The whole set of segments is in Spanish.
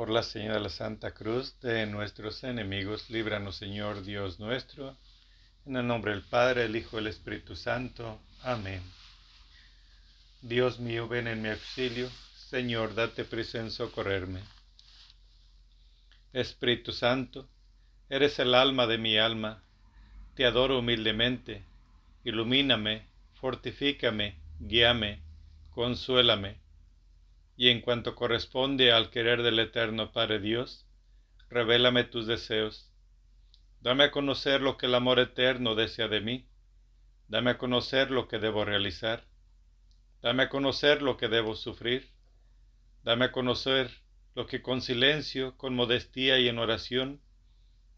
Por la señal de la Santa Cruz de nuestros enemigos, líbranos Señor Dios nuestro, en el nombre del Padre, el Hijo y el Espíritu Santo. Amén. Dios mío, ven en mi auxilio, Señor, date prisa en socorrerme. Espíritu Santo, eres el alma de mi alma, te adoro humildemente, ilumíname, fortifícame, guíame, consuélame y en cuanto corresponde al querer del Eterno Padre Dios, revélame tus deseos. Dame a conocer lo que el amor eterno desea de mí. Dame a conocer lo que debo realizar. Dame a conocer lo que debo sufrir. Dame a conocer lo que con silencio, con modestia y en oración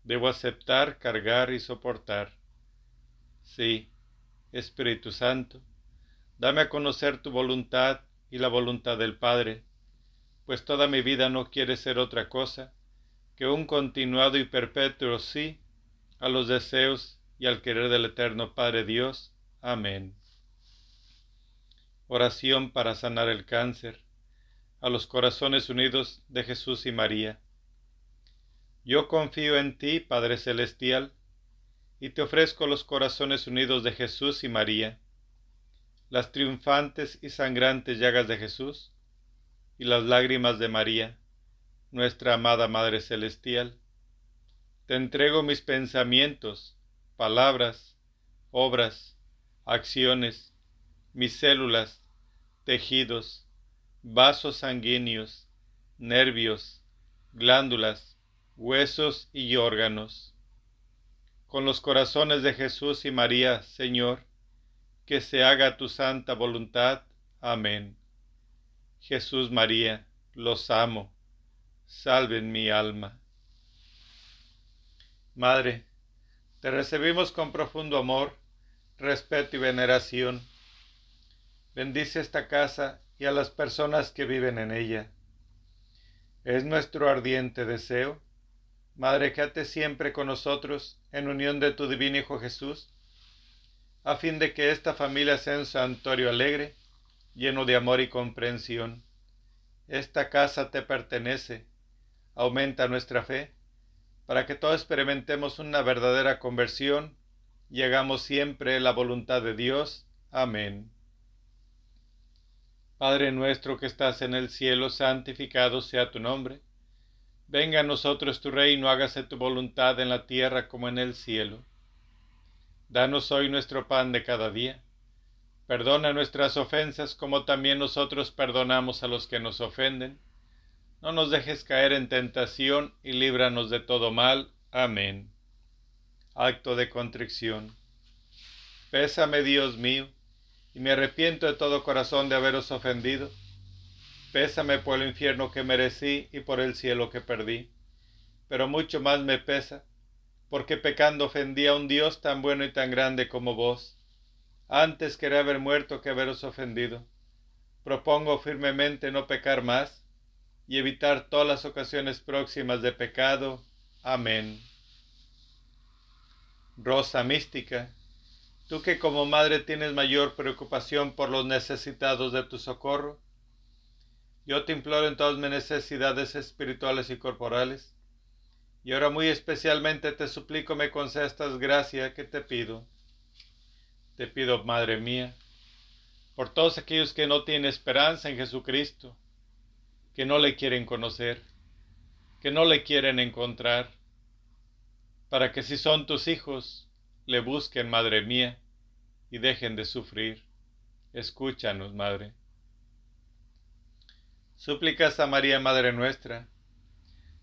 debo aceptar, cargar y soportar. Sí, Espíritu Santo, dame a conocer tu voluntad y la voluntad del Padre, pues toda mi vida no quiere ser otra cosa que un continuado y perpetuo sí a los deseos y al querer del eterno Padre Dios. Amén. Oración para sanar el cáncer a los corazones unidos de Jesús y María. Yo confío en ti, Padre Celestial, y te ofrezco los corazones unidos de Jesús y María las triunfantes y sangrantes llagas de Jesús y las lágrimas de María, nuestra amada Madre Celestial. Te entrego mis pensamientos, palabras, obras, acciones, mis células, tejidos, vasos sanguíneos, nervios, glándulas, huesos y órganos. Con los corazones de Jesús y María, Señor, que se haga tu santa voluntad. Amén. Jesús María, los amo, salven mi alma. Madre, te recibimos con profundo amor, respeto y veneración. Bendice esta casa y a las personas que viven en ella. Es nuestro ardiente deseo, Madre, quédate siempre con nosotros en unión de tu divino Hijo Jesús a fin de que esta familia sea un santuario alegre, lleno de amor y comprensión. Esta casa te pertenece, aumenta nuestra fe, para que todos experimentemos una verdadera conversión y hagamos siempre la voluntad de Dios. Amén. Padre nuestro que estás en el cielo, santificado sea tu nombre. Venga a nosotros tu reino, hágase tu voluntad en la tierra como en el cielo. Danos hoy nuestro pan de cada día. Perdona nuestras ofensas como también nosotros perdonamos a los que nos ofenden. No nos dejes caer en tentación y líbranos de todo mal. Amén. Acto de contrición. Pésame, Dios mío, y me arrepiento de todo corazón de haberos ofendido. Pésame por el infierno que merecí y por el cielo que perdí. Pero mucho más me pesa porque pecando ofendí a un Dios tan bueno y tan grande como vos. Antes quería haber muerto que haberos ofendido. Propongo firmemente no pecar más y evitar todas las ocasiones próximas de pecado. Amén. Rosa mística, tú que como madre tienes mayor preocupación por los necesitados de tu socorro, yo te imploro en todas mis necesidades espirituales y corporales, y ahora muy especialmente te suplico me concedas estas gracias que te pido. Te pido, Madre mía, por todos aquellos que no tienen esperanza en Jesucristo, que no le quieren conocer, que no le quieren encontrar, para que si son tus hijos, le busquen, Madre mía, y dejen de sufrir. Escúchanos, Madre. Súplicas a María, Madre nuestra,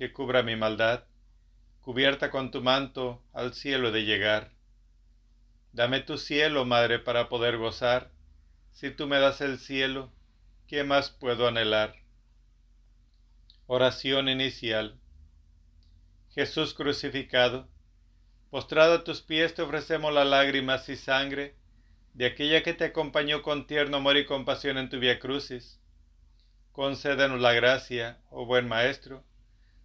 que cubra mi maldad, cubierta con tu manto al cielo de llegar. Dame tu cielo, Madre, para poder gozar. Si tú me das el cielo, ¿qué más puedo anhelar? Oración inicial. Jesús crucificado, postrado a tus pies te ofrecemos las lágrimas y sangre de aquella que te acompañó con tierno amor y compasión en tu vía crucis. Concédenos la gracia, oh buen Maestro,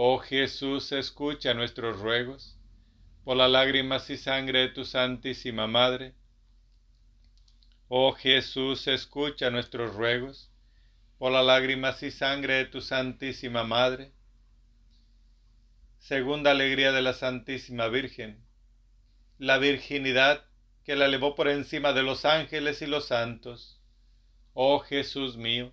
Oh Jesús, escucha nuestros ruegos, por las lágrimas y sangre de tu Santísima Madre. Oh Jesús, escucha nuestros ruegos, por las lágrimas y sangre de tu Santísima Madre Segunda alegría de la Santísima Virgen. La virginidad que la elevó por encima de los ángeles y los santos. Oh Jesús mío,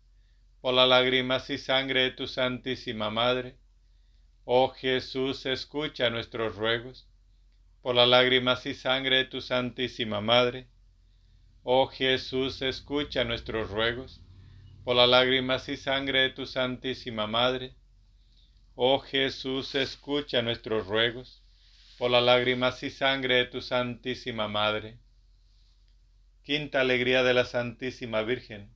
por las lágrimas y sangre de tu Santísima Madre. Oh Jesús, escucha nuestros ruegos, por las lágrimas y sangre de tu Santísima Madre. Oh Jesús, escucha nuestros ruegos, por las lágrimas y sangre de tu Santísima Madre. Oh Jesús, escucha nuestros ruegos, por las lágrimas y sangre de tu Santísima Madre. Quinta alegría de la Santísima Virgen.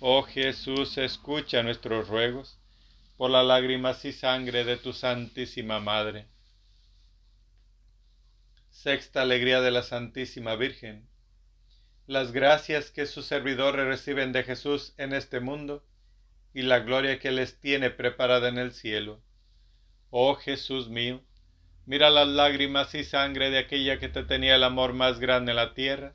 Oh Jesús, escucha nuestros ruegos por las lágrimas y sangre de tu Santísima Madre. Sexta alegría de la Santísima Virgen. Las gracias que sus servidores reciben de Jesús en este mundo y la gloria que les tiene preparada en el cielo. Oh Jesús mío, mira las lágrimas y sangre de aquella que te tenía el amor más grande en la tierra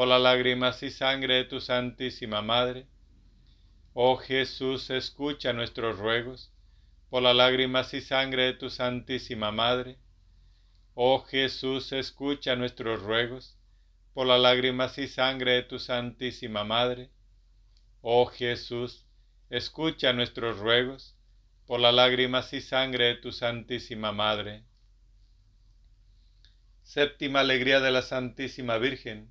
por las lágrimas y sangre de tu Santísima Madre. Oh Jesús, escucha nuestros ruegos, por las lágrimas y sangre de tu Santísima Madre. Oh Jesús, escucha nuestros ruegos, por las lágrimas y sangre de tu Santísima Madre. Oh Jesús, escucha nuestros ruegos, por las lágrimas y sangre de tu Santísima Madre. Séptima alegría de la Santísima Virgen,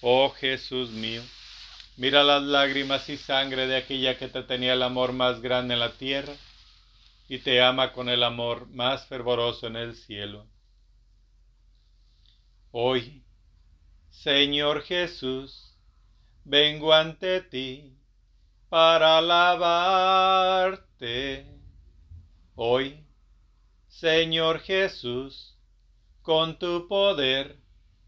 Oh Jesús mío, Mira las lágrimas y sangre de aquella que te tenía el amor más grande en la tierra y te ama con el amor más fervoroso en el cielo. Hoy, Señor Jesús, vengo ante ti para alabarte. Hoy, Señor Jesús, con tu poder,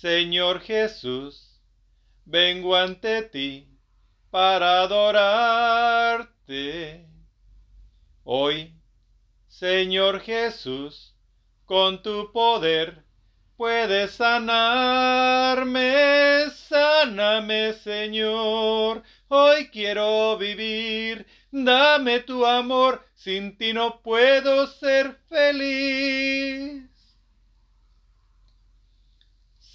Señor Jesús, vengo ante ti para adorarte. Hoy, Señor Jesús, con tu poder puedes sanarme, sáname, Señor. Hoy quiero vivir, dame tu amor, sin ti no puedo ser feliz.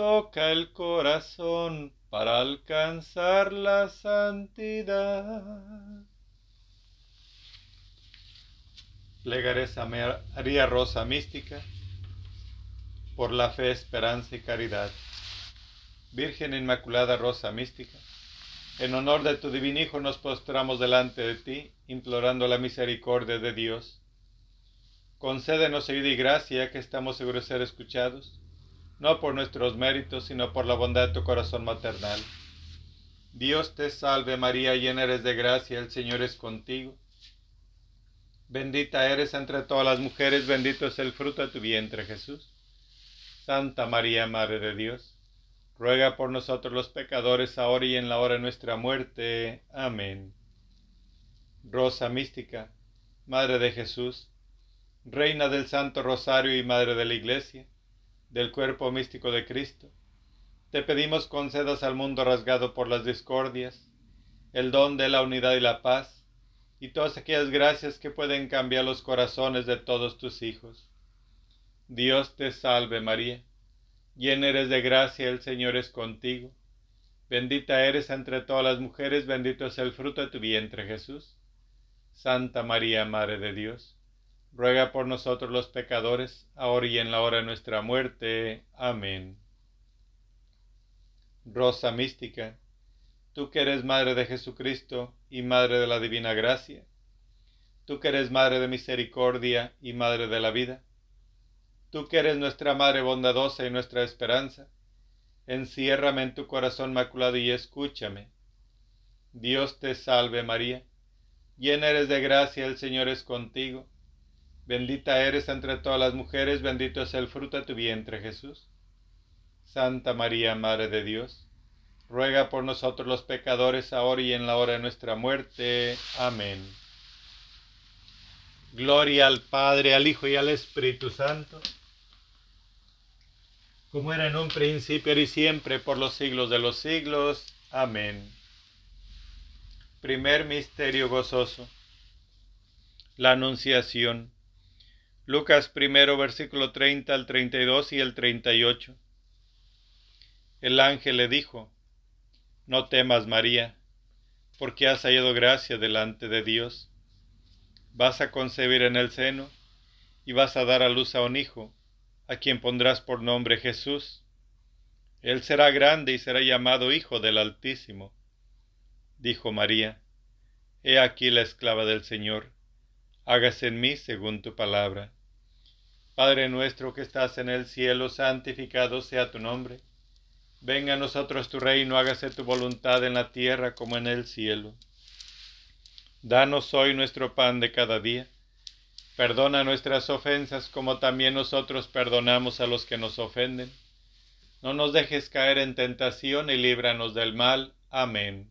toca el corazón para alcanzar la santidad. Plegaré a María Rosa Mística por la fe, esperanza y caridad. Virgen Inmaculada Rosa Mística, en honor de tu divino Hijo nos postramos delante de ti, implorando la misericordia de Dios. Concédenos ayuda y gracia que estamos seguros de ser escuchados no por nuestros méritos, sino por la bondad de tu corazón maternal. Dios te salve María, llena eres de gracia, el Señor es contigo. Bendita eres entre todas las mujeres, bendito es el fruto de tu vientre Jesús. Santa María, Madre de Dios, ruega por nosotros los pecadores, ahora y en la hora de nuestra muerte. Amén. Rosa mística, Madre de Jesús, Reina del Santo Rosario y Madre de la Iglesia, del cuerpo místico de Cristo. Te pedimos concedas al mundo rasgado por las discordias, el don de la unidad y la paz, y todas aquellas gracias que pueden cambiar los corazones de todos tus hijos. Dios te salve María, llena eres de gracia, el Señor es contigo. Bendita eres entre todas las mujeres, bendito es el fruto de tu vientre Jesús. Santa María, Madre de Dios ruega por nosotros los pecadores, ahora y en la hora de nuestra muerte. Amén. Rosa mística, tú que eres Madre de Jesucristo y Madre de la Divina Gracia, tú que eres Madre de Misericordia y Madre de la Vida, tú que eres nuestra Madre bondadosa y nuestra esperanza, enciérrame en tu corazón maculado y escúchame. Dios te salve María, llena eres de gracia, el Señor es contigo Bendita eres entre todas las mujeres, bendito es el fruto de tu vientre, Jesús. Santa María, Madre de Dios, ruega por nosotros los pecadores, ahora y en la hora de nuestra muerte. Amén. Gloria al Padre, al Hijo y al Espíritu Santo, como era en un principio y siempre, por los siglos de los siglos. Amén. Primer misterio gozoso. La Anunciación. Lucas primero versículo 30 al 32 y el 38. El ángel le dijo, No temas María, porque has hallado gracia delante de Dios. Vas a concebir en el seno y vas a dar a luz a un hijo, a quien pondrás por nombre Jesús. Él será grande y será llamado Hijo del Altísimo. Dijo María, He aquí la esclava del Señor, hágase en mí según tu palabra. Padre nuestro que estás en el cielo, santificado sea tu nombre. Venga a nosotros tu reino, hágase tu voluntad en la tierra como en el cielo. Danos hoy nuestro pan de cada día. Perdona nuestras ofensas como también nosotros perdonamos a los que nos ofenden. No nos dejes caer en tentación y líbranos del mal. Amén.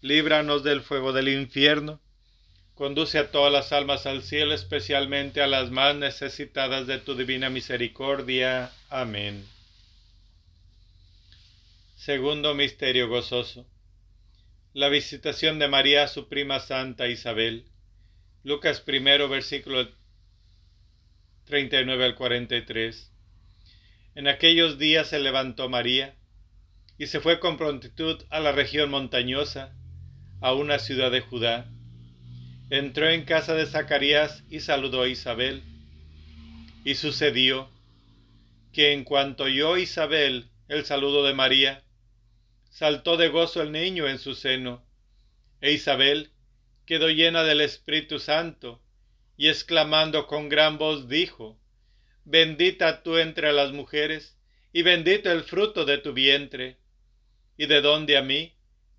líbranos del fuego del infierno, conduce a todas las almas al cielo, especialmente a las más necesitadas de tu divina misericordia. Amén. Segundo Misterio Gozoso. La visitación de María a su prima Santa Isabel. Lucas primero, versículo 39 al 43. En aquellos días se levantó María y se fue con prontitud a la región montañosa, a una ciudad de Judá. Entró en casa de Zacarías y saludó a Isabel. Y sucedió que en cuanto oyó Isabel el saludo de María, saltó de gozo el niño en su seno, e Isabel quedó llena del Espíritu Santo y exclamando con gran voz dijo, Bendita tú entre las mujeres, y bendito el fruto de tu vientre. ¿Y de dónde a mí,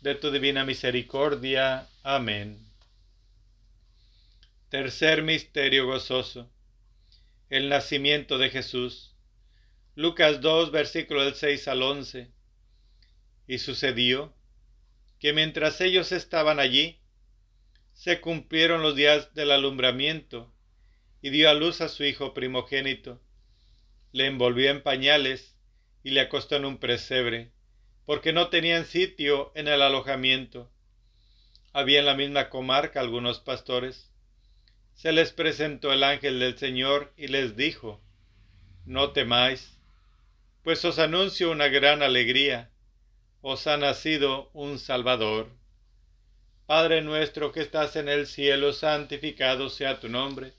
de tu divina misericordia. Amén. Tercer misterio gozoso. El nacimiento de Jesús. Lucas 2, versículo del 6 al 11. Y sucedió que mientras ellos estaban allí, se cumplieron los días del alumbramiento y dio a luz a su hijo primogénito. Le envolvió en pañales y le acostó en un presebre, porque no tenían sitio en el alojamiento. Había en la misma comarca algunos pastores. Se les presentó el ángel del Señor y les dijo, No temáis, pues os anuncio una gran alegría, os ha nacido un Salvador. Padre nuestro que estás en el cielo, santificado sea tu nombre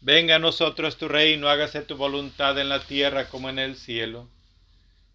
Venga a nosotros tu reino, hágase tu voluntad en la tierra como en el cielo.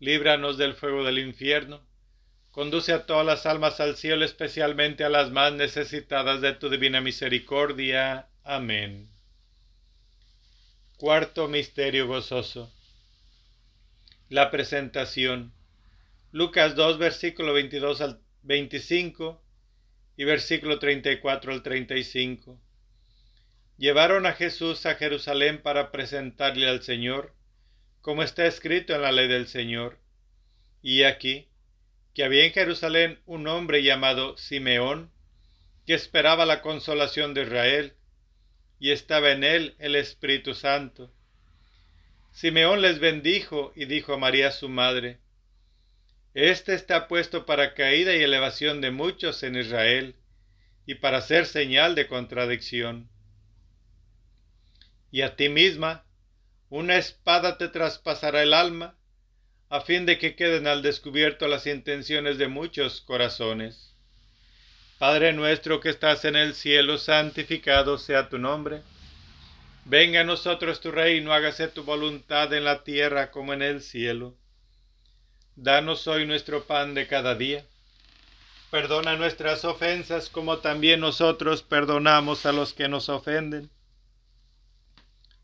líbranos del fuego del infierno, conduce a todas las almas al cielo, especialmente a las más necesitadas de tu divina misericordia. Amén. Cuarto Misterio Gozoso. La presentación. Lucas 2, versículo 22 al 25 y versículo 34 al 35. Llevaron a Jesús a Jerusalén para presentarle al Señor, como está escrito en la ley del Señor. Y aquí, que había en Jerusalén un hombre llamado Simeón, que esperaba la consolación de Israel, y estaba en él el Espíritu Santo. Simeón les bendijo y dijo a María su madre, este está puesto para caída y elevación de muchos en Israel, y para ser señal de contradicción. Y a ti misma, una espada te traspasará el alma, a fin de que queden al descubierto las intenciones de muchos corazones. Padre nuestro que estás en el cielo, santificado sea tu nombre. Venga a nosotros tu reino, hágase tu voluntad en la tierra como en el cielo. Danos hoy nuestro pan de cada día. Perdona nuestras ofensas como también nosotros perdonamos a los que nos ofenden.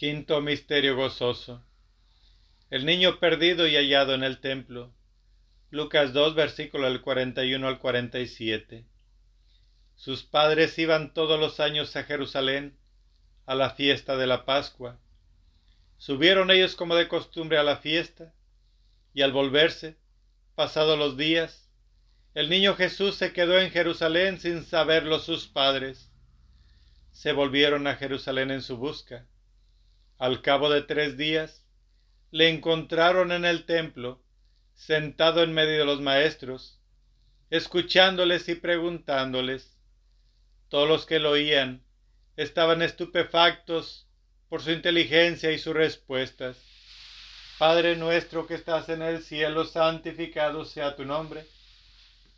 Quinto Misterio Gozoso. El niño perdido y hallado en el templo. Lucas 2, versículo del 41 al 47. Sus padres iban todos los años a Jerusalén a la fiesta de la Pascua. Subieron ellos como de costumbre a la fiesta, y al volverse, pasados los días, el niño Jesús se quedó en Jerusalén sin saberlo sus padres. Se volvieron a Jerusalén en su busca. Al cabo de tres días, le encontraron en el templo, sentado en medio de los maestros, escuchándoles y preguntándoles. Todos los que lo oían estaban estupefactos por su inteligencia y sus respuestas. Padre nuestro que estás en el cielo, santificado sea tu nombre.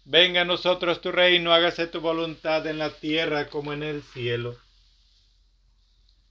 Venga a nosotros tu reino, hágase tu voluntad en la tierra como en el cielo.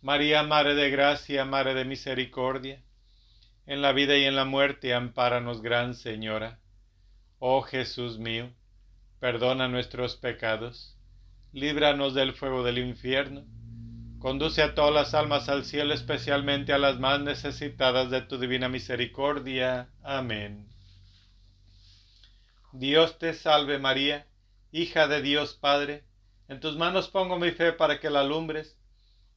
María, Madre de Gracia, Madre de Misericordia, en la vida y en la muerte, ampáranos, Gran Señora. Oh Jesús mío, perdona nuestros pecados, líbranos del fuego del infierno, conduce a todas las almas al cielo, especialmente a las más necesitadas de tu divina misericordia. Amén. Dios te salve María, hija de Dios Padre, en tus manos pongo mi fe para que la alumbres.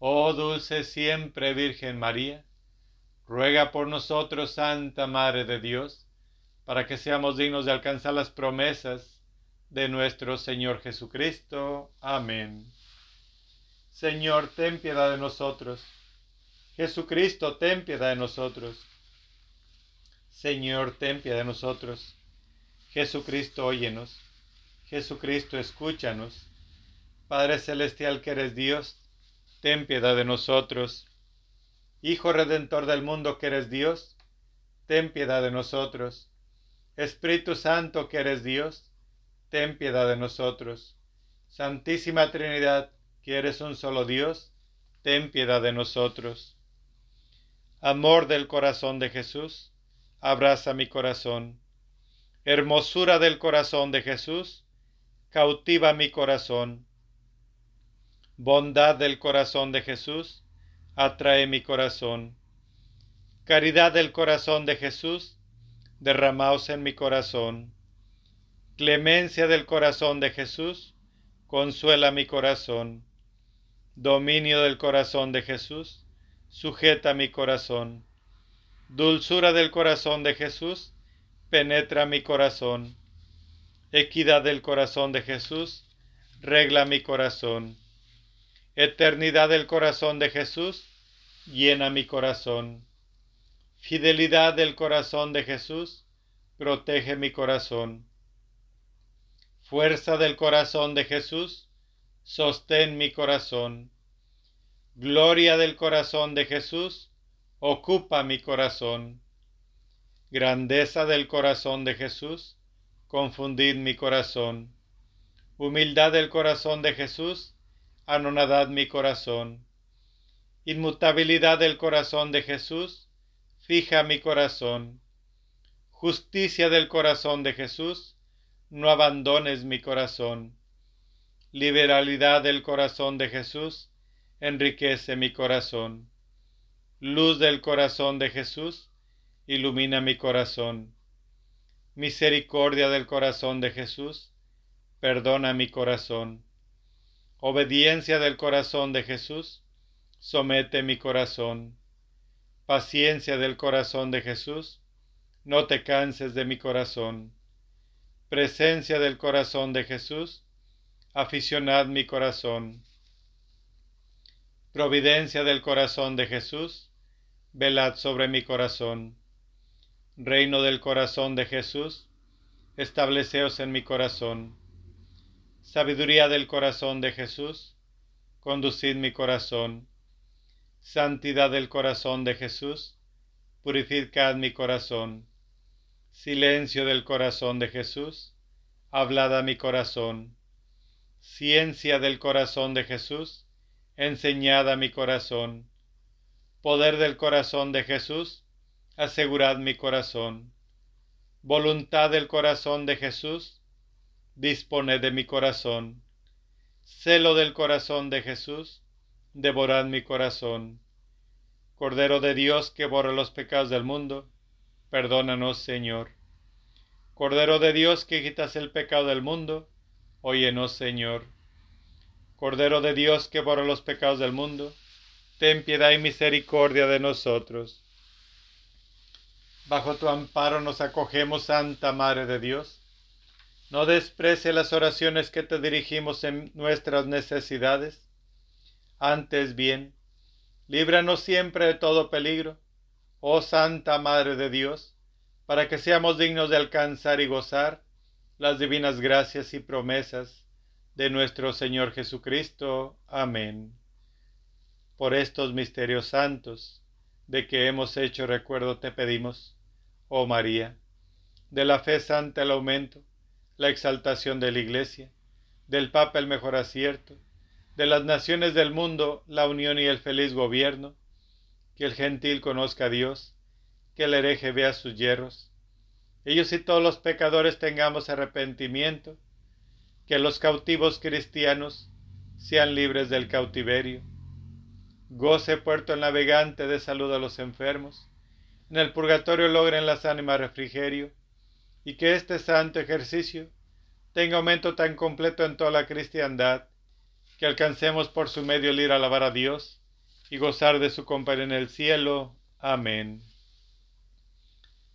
oh dulce siempre Virgen María, ruega por nosotros, Santa Madre de Dios, para que seamos dignos de alcanzar las promesas de nuestro Señor Jesucristo. Amén. Señor, ten piedad de nosotros. Jesucristo, ten piedad de nosotros. Señor, ten piedad de nosotros. Jesucristo, óyenos. Jesucristo, escúchanos. Padre Celestial que eres Dios, ten piedad de nosotros. Hijo Redentor del mundo que eres Dios, ten piedad de nosotros. Espíritu Santo que eres Dios, ten piedad de nosotros. Santísima Trinidad, que eres un solo Dios, ten piedad de nosotros. Amor del corazón de Jesús, abraza mi corazón. Hermosura del corazón de Jesús, cautiva mi corazón. Bondad del corazón de Jesús, atrae mi corazón. Caridad del corazón de Jesús, derramaos en mi corazón. Clemencia del corazón de Jesús, consuela mi corazón. Dominio del corazón de Jesús, sujeta mi corazón. Dulzura del corazón de Jesús, penetra mi corazón. Equidad del corazón de Jesús, regla mi corazón. Eternidad del corazón de Jesús, llena mi corazón. Fidelidad del corazón de Jesús, protege mi corazón. Fuerza del corazón de Jesús, sostén mi corazón. Gloria del corazón de Jesús, ocupa mi corazón. Grandeza del corazón de Jesús, confundid mi corazón. Humildad del corazón de Jesús, anonadad mi corazón. Inmutabilidad del corazón de Jesús, fija mi corazón. Justicia del corazón de Jesús, no abandones mi corazón. Liberalidad del corazón de Jesús, enriquece mi corazón. Luz del corazón de Jesús, ilumina mi corazón. Misericordia del corazón de Jesús, perdona mi corazón. Obediencia del corazón de Jesús, somete mi corazón. Paciencia del corazón de Jesús, no te canses de mi corazón. Presencia del corazón de Jesús, aficionad mi corazón. Providencia del corazón de Jesús, velad sobre mi corazón. Reino del corazón de Jesús, estableceos en mi corazón. Sabiduría del corazón de Jesús, conducid mi corazón. Santidad del corazón de Jesús, purificad mi corazón. Silencio del corazón de Jesús, hablad a mi corazón. Ciencia del corazón de Jesús, enseñad a mi corazón Poder del corazón de Jesús, asegurad mi corazón. Voluntad del corazón de Jesús, disponed de mi corazón. Celo del corazón de Jesús, devorad mi corazón. Cordero de Dios que borra los pecados del mundo, perdónanos, Señor. Cordero de Dios que quitas el pecado del mundo, óyenos, Señor. Cordero de Dios que borra los pecados del mundo, ten piedad y misericordia de nosotros. Bajo tu amparo nos acogemos, Santa Madre de Dios. No desprecie las oraciones que te dirigimos en nuestras necesidades. Antes bien, líbranos siempre de todo peligro, oh Santa Madre de Dios, para que seamos dignos de alcanzar y gozar las divinas gracias y promesas de nuestro Señor Jesucristo. Amén. Por estos misterios santos, de que hemos hecho recuerdo te pedimos, oh María, de la fe santa el aumento, la exaltación de la Iglesia, del Papa el mejor acierto, de las naciones del mundo la unión y el feliz gobierno, que el gentil conozca a Dios, que el hereje vea sus hierros, ellos y todos los pecadores tengamos arrepentimiento, que los cautivos cristianos sean libres del cautiverio, goce puerto el navegante de salud a los enfermos, en el purgatorio logren las ánimas refrigerio, y que este santo ejercicio tenga aumento tan completo en toda la cristiandad, que alcancemos por su medio el ir a alabar a Dios y gozar de su compañía en el cielo. Amén.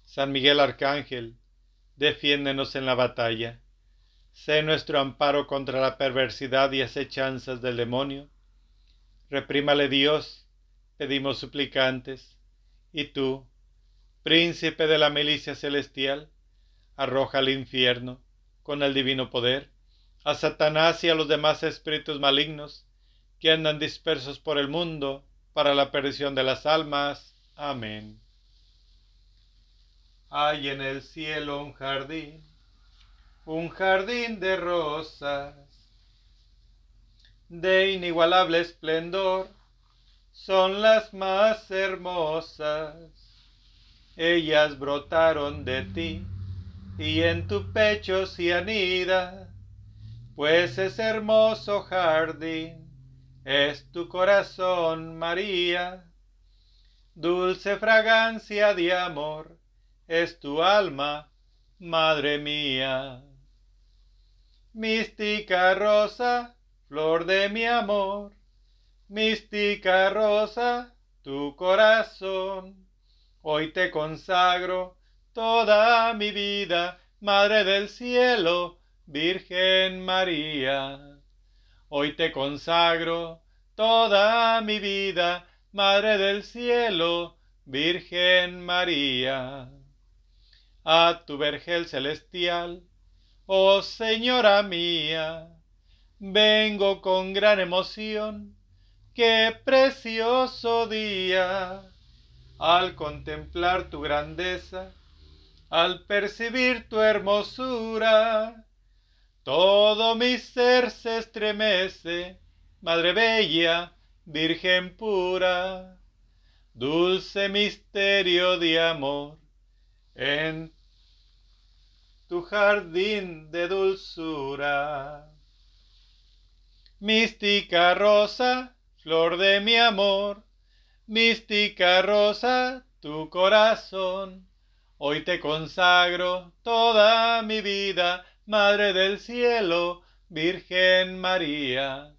San Miguel Arcángel, defiéndenos en la batalla. Sé nuestro amparo contra la perversidad y acechanzas del demonio. Reprímale Dios, pedimos suplicantes, y tú, príncipe de la milicia celestial, arroja al infierno, con el divino poder, a Satanás y a los demás espíritus malignos que andan dispersos por el mundo para la perdición de las almas. Amén. Hay en el cielo un jardín, un jardín de rosas, de inigualable esplendor, son las más hermosas. Ellas brotaron de ti y en tu pecho se anida, pues ese hermoso jardín es tu corazón, María. Dulce fragancia de amor es tu alma, Madre mía. Mística rosa, flor de mi amor, mística rosa, tu corazón, hoy te consagro toda mi vida, Madre del cielo, Virgen María. Hoy te consagro toda mi vida, Madre del cielo, Virgen María. A tu vergel celestial, oh Señora mía, vengo con gran emoción, qué precioso día, al contemplar tu grandeza, al percibir tu hermosura, todo mi ser se estremece, Madre Bella, Virgen pura, dulce misterio de amor, en tu jardín de dulzura. Mística rosa, flor de mi amor, mística rosa, tu corazón, Hoy te consagro toda mi vida, Madre del Cielo, Virgen María.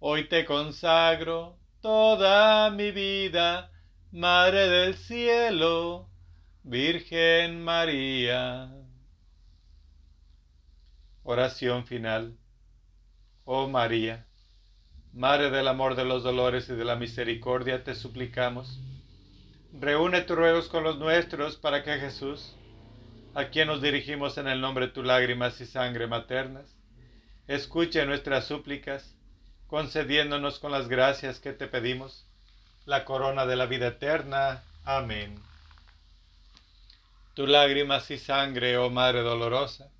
Hoy te consagro toda mi vida, Madre del Cielo, Virgen María. Oración final. Oh María, Madre del amor, de los dolores y de la misericordia, te suplicamos Reúne tus ruegos con los nuestros para que Jesús, a quien nos dirigimos en el nombre de tus lágrimas y sangre maternas, escuche nuestras súplicas, concediéndonos con las gracias que te pedimos la corona de la vida eterna. Amén. Tu lágrimas y sangre, oh Madre dolorosa,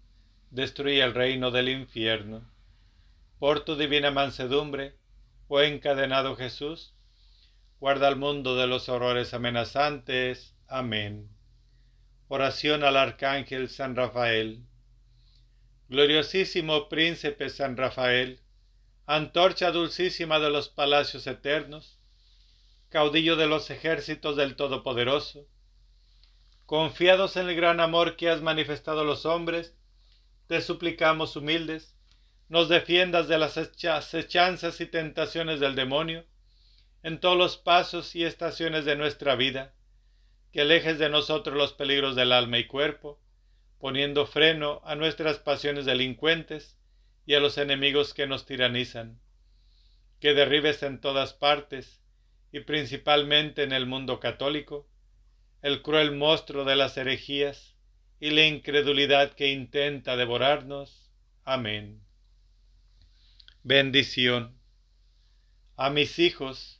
destruye el reino del infierno. Por tu divina mansedumbre, oh encadenado Jesús, guarda al mundo de los horrores amenazantes. Amén. Oración al Arcángel San Rafael. Gloriosísimo Príncipe San Rafael, antorcha dulcísima de los palacios eternos, caudillo de los ejércitos del Todopoderoso, confiados en el gran amor que has manifestado a los hombres, te suplicamos humildes, nos defiendas de las acechanzas y tentaciones del demonio, en todos los pasos y estaciones de nuestra vida, que alejes de nosotros los peligros del alma y cuerpo, poniendo freno a nuestras pasiones delincuentes y a los enemigos que nos tiranizan. que derribes en todas partes, y principalmente en el mundo católico, el cruel monstruo de las herejías y la incredulidad que intenta devorarnos. Amén. Bendición. A mis hijos,